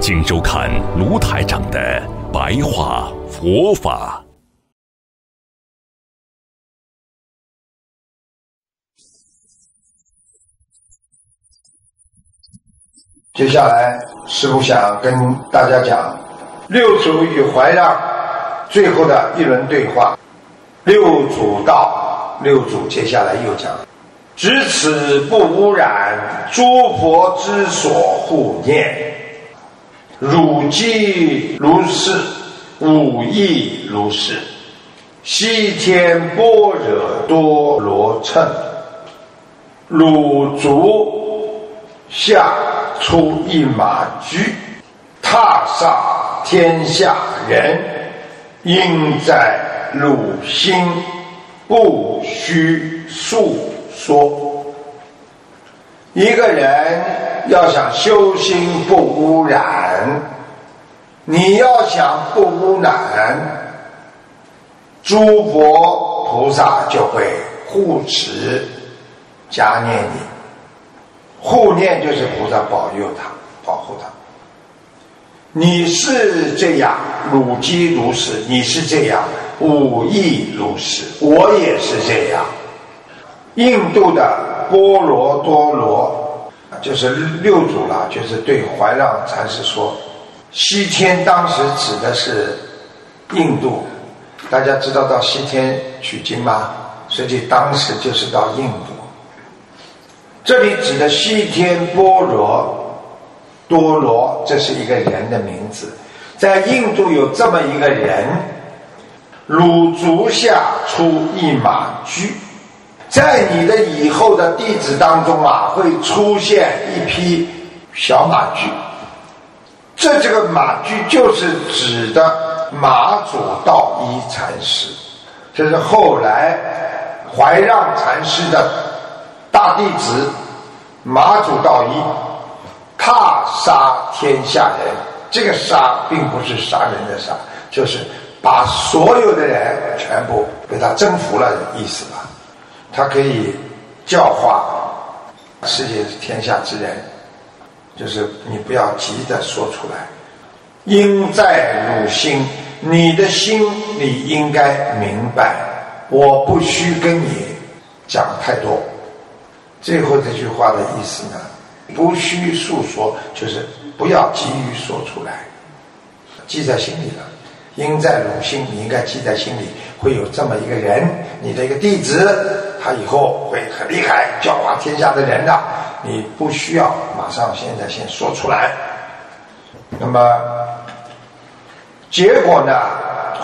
请收看卢台长的白话佛法。接下来，师傅想跟大家讲六祖与怀让最后的一轮对话。六祖道，六祖接下来又讲：只此不污染，诸佛之所护念。汝既如是，吾亦如是。西天般若多罗乘，汝足下出一马驹，踏上天下人，应在汝心，不须诉说。一个人。要想修心不污染，你要想不污染，诸佛菩萨就会护持、加念你。护念就是菩萨保佑他、保护他。你是这样，汝即如是；你是这样，吾亦如是。我也是这样。印度的波罗多罗。就是六祖啦，就是对怀让禅师说：“西天当时指的是印度，大家知道到西天取经吗？实际当时就是到印度。这里指的西天波罗多罗，这是一个人的名字，在印度有这么一个人，汝足下出一马驹。”在你的以后的弟子当中啊，会出现一批小马驹。这这个马驹就是指的马祖道一禅师，这是后来怀让禅师的大弟子马祖道一，踏杀天下人。这个杀并不是杀人的杀，就是把所有的人全部被他征服了的意思吧。他可以教化世界天下之人，就是你不要急着说出来，应在汝心，你的心里应该明白，我不需跟你讲太多。最后这句话的意思呢，不需诉说，就是不要急于说出来，记在心里了。应在汝心，你应该记在心里，会有这么一个人，你的一个弟子。他以后会很厉害，教化天下的人的，你不需要马上现在先说出来。那么结果呢？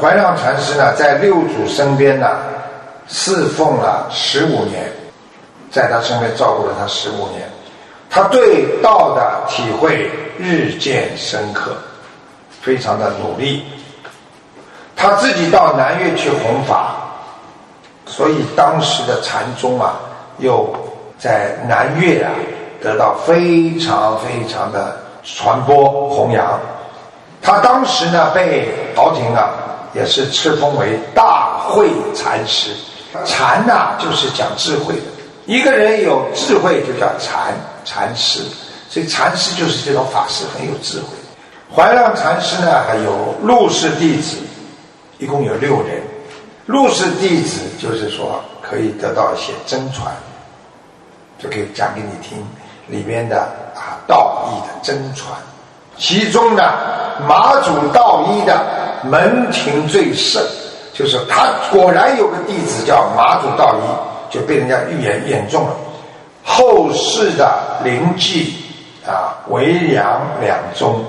怀让禅师呢，在六祖身边呢，侍奉了十五年，在他身边照顾了他十五年，他对道的体会日渐深刻，非常的努力。他自己到南岳去弘法。所以当时的禅宗啊，又在南岳啊得到非常非常的传播弘扬。他当时呢被朝廷啊也是赐封为大慧禅师。禅呐就是讲智慧的，一个人有智慧就叫禅禅师。所以禅师就是这种法师很有智慧。怀让禅师呢还有陆氏弟子，一共有六人。入室弟子就是说可以得到一些真传，就可以讲给你听里边的啊道义的真传。其中呢，马祖道一的门庭最盛，就是他果然有个弟子叫马祖道一，就被人家预言言中了。后世的灵济啊、为良两宗，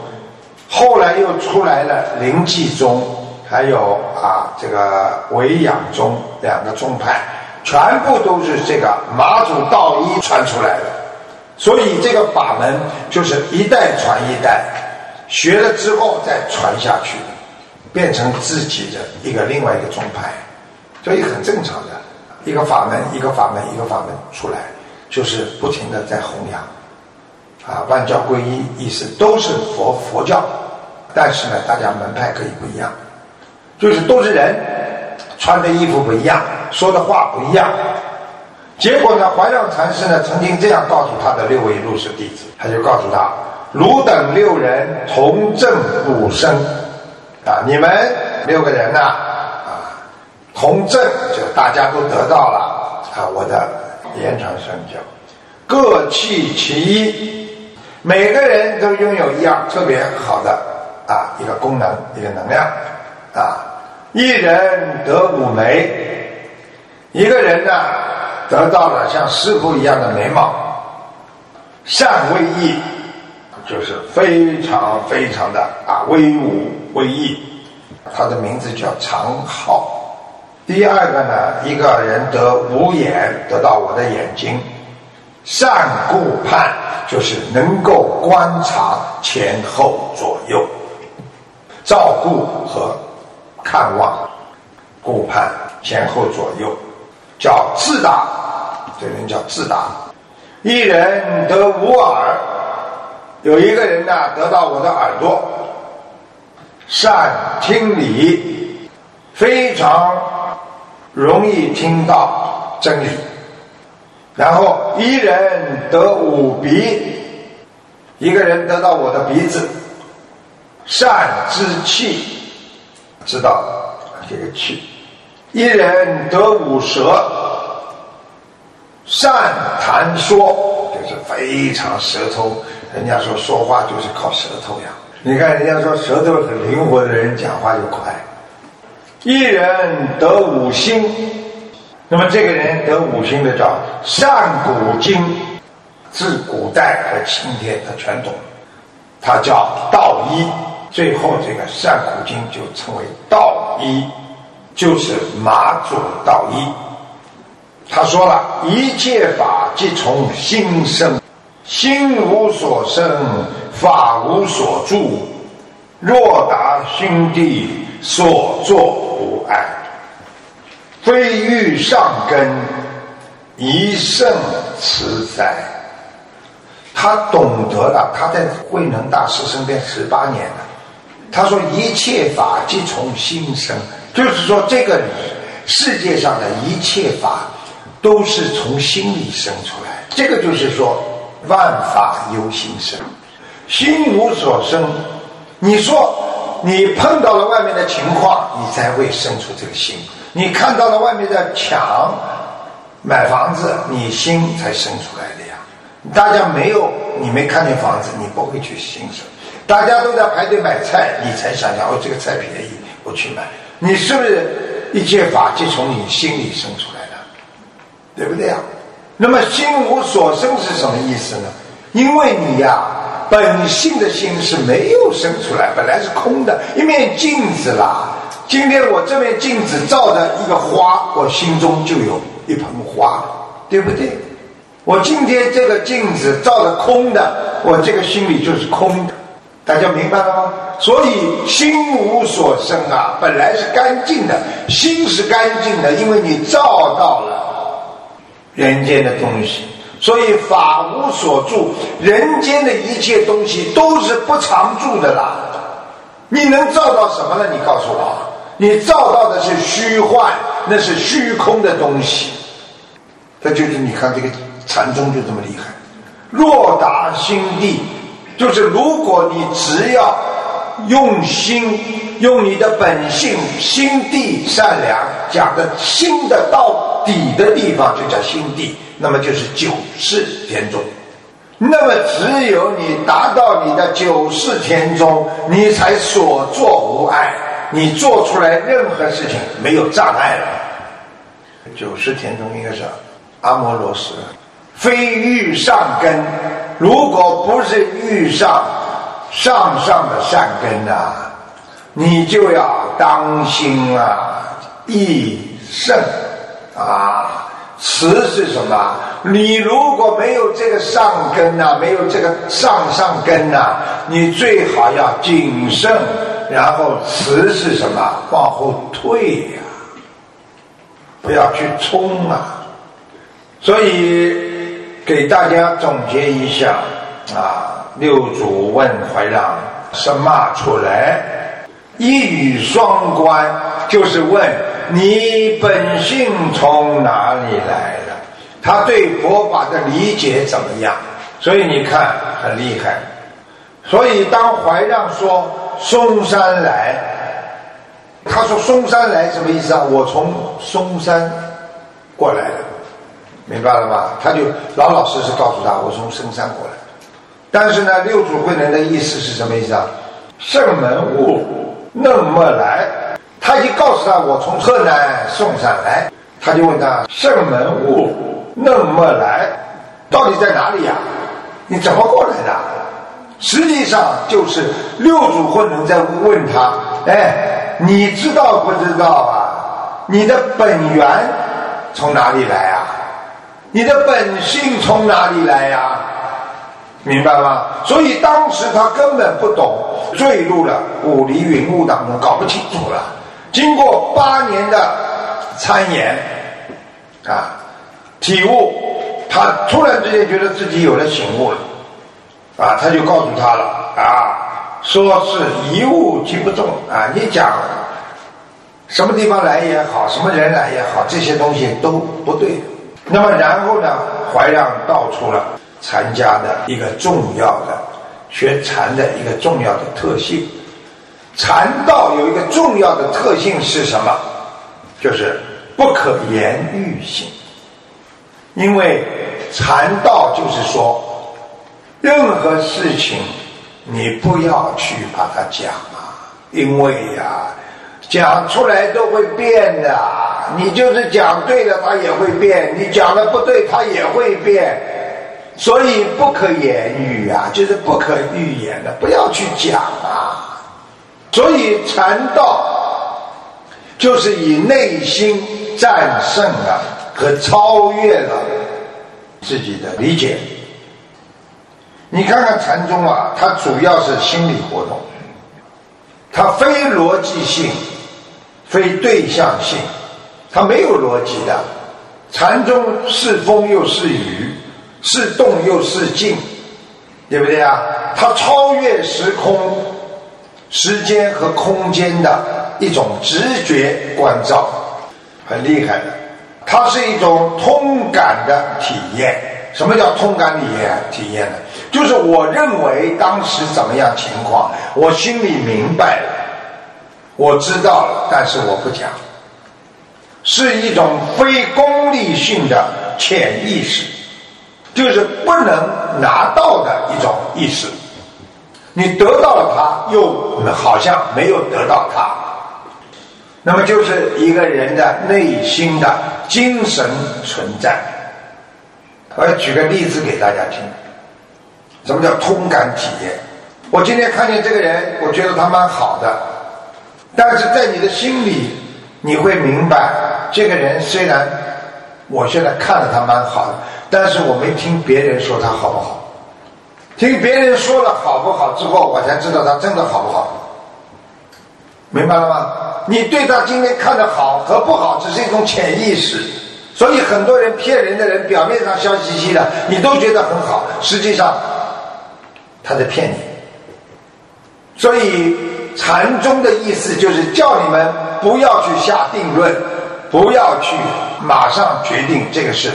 后来又出来了灵济宗。还有啊，这个维养宗两个宗派，全部都是这个马祖道一传出来的，所以这个法门就是一代传一代，学了之后再传下去，变成自己的一个另外一个宗派，所以很正常的，一个法门一个法门一个法门出来，就是不停的在弘扬，啊，万教归一，意思都是佛佛教，但是呢，大家门派可以不一样，就是都是人，穿的衣服不一样，说的话不一样。结果呢，怀让禅师呢曾经这样告诉他的六位入室弟子，他就告诉他。汝等六人同证五生，啊，你们六个人呐，啊，同证就大家都得到了啊，我的延长身教，各弃其一，每个人都拥有一样特别好的啊一个功能一个能量啊，一人得五眉，一个人呢得到了像师傅一样的眉毛，善为义。就是非常非常的啊威武威仪，他的名字叫长浩。第二个呢，一个人得五眼，得到我的眼睛，善顾盼，就是能够观察前后左右，照顾和看望，顾盼前后左右，叫自达，这人叫自达。一人得五耳。有一个人呢，得到我的耳朵，善听理，非常容易听到真理。然后一人得五鼻，一个人得到我的鼻子，善知气，知道这个气。一人得五舌，善谈说，就是非常舌头。人家说说话就是靠舌头呀，你看人家说舌头很灵活的人讲话就快。一人得五星，那么这个人得五星的叫善古今，自古代和今天他全懂，他叫道一。最后这个善古经就称为道一，就是马祖道一。他说了一切法即从心生。心无所生，法无所住。若达心地，所作无碍。非欲上根，一圣慈哉。他懂得了，他在慧能大师身边十八年了。他说：“一切法即从心生。”就是说，这个世界上的一切法都是从心里生出来。这个就是说。万法由心生，心无所生。你说你碰到了外面的情况，你才会生出这个心。你看到了外面的墙，买房子，你心才生出来的呀。大家没有，你没看见房子，你不会去心生。大家都在排队买菜，你才想想哦，这个菜便宜，我去买。你是不是一切法就从你心里生出来的？对不对呀？那么心无所生是什么意思呢？因为你呀，本性的心是没有生出来，本来是空的，一面镜子啦。今天我这面镜子照着一个花，我心中就有一盆花，对不对？我今天这个镜子照着空的，我这个心里就是空的，大家明白了吗？所以心无所生啊，本来是干净的，心是干净的，因为你照到了。人间的东西，所以法无所住，人间的一切东西都是不常住的啦。你能照到什么呢？你告诉我，你照到的是虚幻，那是虚空的东西。这就是你看这个禅宗就这么厉害。若达心地，就是如果你只要用心，用你的本性，心地善良，讲的心的到。底的地方就叫心地，那么就是九世天中。那么只有你达到你的九世天中，你才所作无碍，你做出来任何事情没有障碍了。九世天中应该是阿摩罗什，非欲上根。如果不是遇上上上的善根呐，你就要当心啊，益圣。啊，慈是什么？你如果没有这个上根呐，没有这个上上根呐，你最好要谨慎，然后慈是什么？往后退呀，不要去冲啊。所以给大家总结一下啊，六祖问怀让什么出来？一语双关，就是问你本性从哪里来的？他对佛法的理解怎么样？所以你看很厉害。所以当怀让说嵩山来，他说嵩山来什么意思啊？我从嵩山过来的，明白了吗？他就老老实实告诉他，我从深山过来。但是呢，六祖慧能的意思是什么意思啊？圣门悟那么来，他已经告诉他，我从河南嵩山来。他就问他圣门悟。那么来，到底在哪里呀？你怎么过来的？实际上就是六祖慧能在问他：哎，你知道不知道啊？你的本源从哪里来啊？你的本性从哪里来呀？明白吗？所以当时他根本不懂，坠入了五离云雾当中，搞不清楚了。经过八年的参研，啊。体悟，他突然之间觉得自己有了醒悟了，啊，他就告诉他了，啊，说是一物即不中啊，你讲什么地方来也好，什么人来也好，这些东西都不对。那么然后呢，怀让道出了禅家的一个重要的学禅的一个重要的特性，禅道有一个重要的特性是什么？就是不可言喻性。因为禅道就是说，任何事情你不要去把它讲啊，因为呀，讲出来都会变的。你就是讲对了，它也会变；你讲的不对，它也会变。所以不可言语啊，就是不可预言的，不要去讲啊。所以禅道就是以内心战胜了。和超越了自己的理解。你看看禅宗啊，它主要是心理活动，它非逻辑性，非对象性，它没有逻辑的。禅宗是风又是雨，是动又是静，对不对啊？它超越时空、时间和空间的一种直觉关照，很厉害的。它是一种通感的体验。什么叫通感体验？体验呢？就是我认为当时怎么样情况，我心里明白了，我知道了，但是我不讲，是一种非功利性的潜意识，就是不能拿到的一种意识。你得到了它，又好像没有得到它，那么就是一个人的内心的。精神存在，我要举个例子给大家听。什么叫通感体验？我今天看见这个人，我觉得他蛮好的，但是在你的心里，你会明白，这个人虽然我现在看着他蛮好的，但是我没听别人说他好不好。听别人说了好不好之后，我才知道他真的好不好。明白了吗？你对他今天看的好和不好，只是一种潜意识，所以很多人骗人的人，表面上笑嘻嘻的，你都觉得很好，实际上他在骗你。所以禅宗的意思就是叫你们不要去下定论，不要去马上决定这个是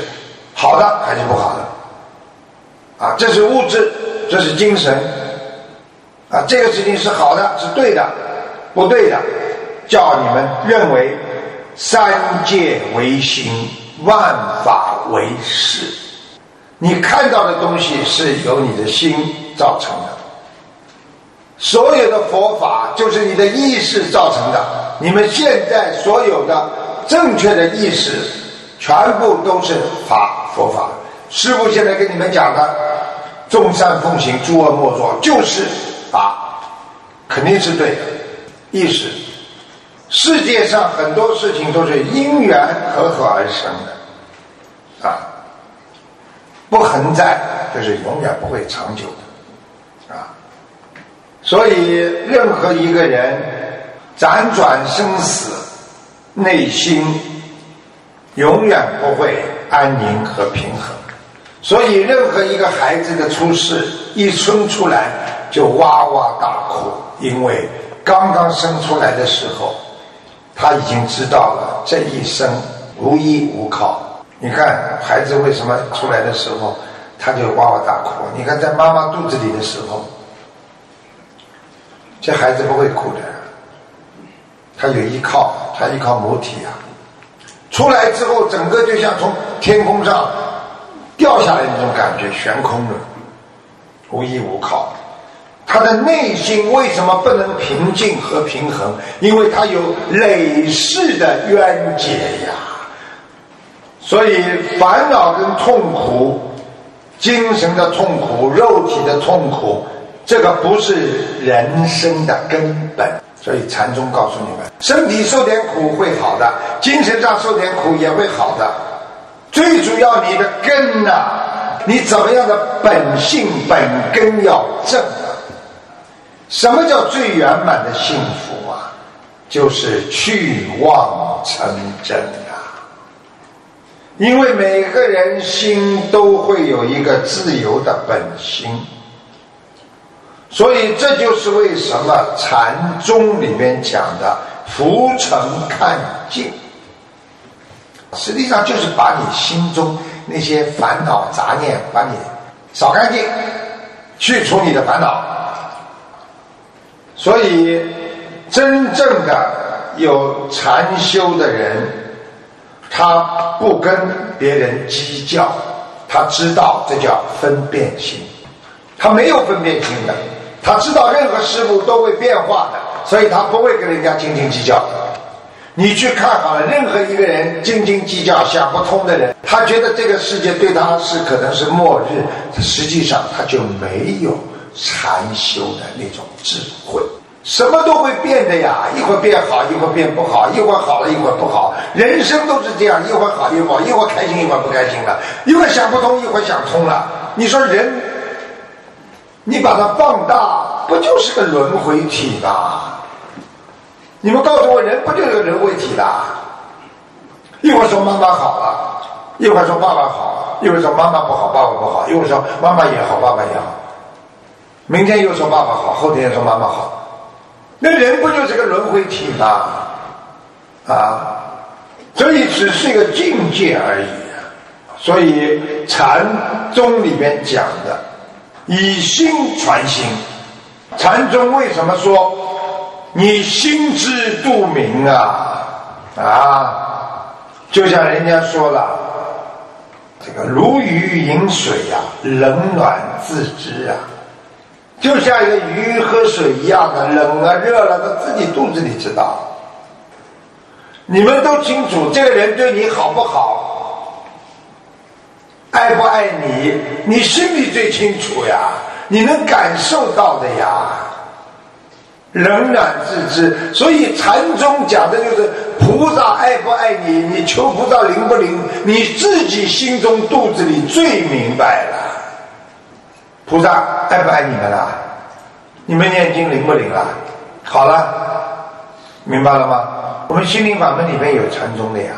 好的还是不好的。啊，这是物质，这是精神。啊，这个事情是好的，是对的，不对的。叫你们认为三界为心，万法为事。你看到的东西是由你的心造成的，所有的佛法就是你的意识造成的。你们现在所有的正确的意识，全部都是法佛法。师父现在跟你们讲的“众善奉行，诸恶莫作”，就是法，肯定是对的意识。世界上很多事情都是因缘和合而生的，啊，不恒在，就是永远不会长久的啊。所以，任何一个人辗转生死，内心永远不会安宁和平衡。所以，任何一个孩子的出世，一生出来就哇哇大哭，因为刚刚生出来的时候，他已经知道了这一生无依无靠。你看，孩子为什么出来的时候他就哇哇大哭？你看，在妈妈肚子里的时候。这孩子不会哭的，他有依靠，他依靠母体啊。出来之后，整个就像从天空上掉下来那种感觉，悬空的，无依无靠。他的内心为什么不能平静和平衡？因为他有累世的冤结呀。所以烦恼跟痛苦，精神的痛苦，肉体的痛苦。这个不是人生的根本，所以禅宗告诉你们：身体受点苦会好的，精神上受点苦也会好的。最主要，你的根呐，你怎么样的本性本根要正？什么叫最圆满的幸福啊？就是去妄成真啊！因为每个人心都会有一个自由的本心。所以这就是为什么禅宗里面讲的浮沉看净，实际上就是把你心中那些烦恼杂念把你扫干净，去除你的烦恼。所以真正的有禅修的人，他不跟别人计较，他知道这叫分辨心，他没有分辨心的。他知道任何事物都会变化的，所以他不会跟人家斤斤计较。你去看好了，任何一个人斤斤计较、想不通的人，他觉得这个世界对他是可能是末日，实际上他就没有禅修的那种智慧。什么都会变的呀，一会儿变好，一会儿变不好，一会儿好了，一会儿不好。人生都是这样，一会儿好，一会儿不好，一会儿开心，一会儿不开心了，一会儿想不通，一会儿想通了。你说人？你把它放大，不就是个轮回体吗？你们告诉我，人不就是个轮回体的？一会儿说妈妈好了，一会儿说爸爸好，一会儿说妈妈不好，爸爸不好，一会儿说妈妈也好，爸爸也好。明天又说爸爸好，后天又说妈妈好，那人不就是个轮回体吗？啊，所以只是一个境界而已。所以禅宗里面讲的。以心传心，禅宗为什么说你心知肚明啊？啊，就像人家说了，这个如鱼饮水呀，冷暖自知啊，就像一个鱼喝水一样的，冷了热了，他自己肚子里知道。你们都清楚，这个人对你好不好？爱不爱你？你心里最清楚呀，你能感受到的呀。冷暖自知，所以禅宗讲的就是菩萨爱不爱你，你求菩萨灵不灵，你自己心中肚子里最明白了。菩萨爱不爱你们啦？你们念经灵不灵啦？好了，明白了吗？我们心灵法门里面有禅宗的呀。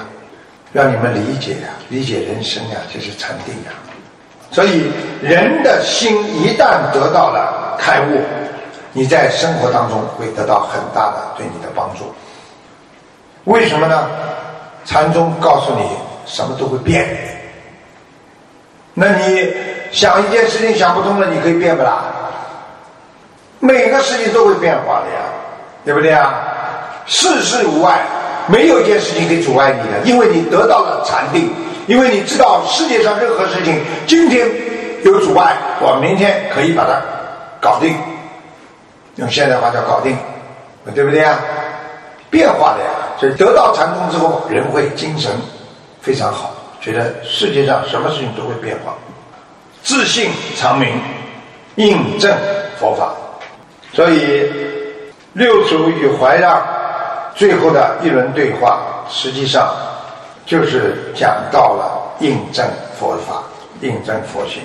让你们理解呀，理解人生呀，这是禅定呀。所以人的心一旦得到了开悟，你在生活当中会得到很大的对你的帮助。为什么呢？禅宗告诉你，什么都会变。那你想一件事情想不通了，你可以变不啦？每个事情都会变化的呀，对不对啊？世事无碍。没有一件事情可以阻碍你的，因为你得到了禅定，因为你知道世界上任何事情，今天有阻碍，我明天可以把它搞定。用现代话叫搞定，对不对啊？变化的呀，所以得到禅宗之后，人会精神非常好，觉得世界上什么事情都会变化，自信长明，印证佛法，所以六祖与怀让。最后的一轮对话，实际上就是讲到了印证佛法。印证佛性。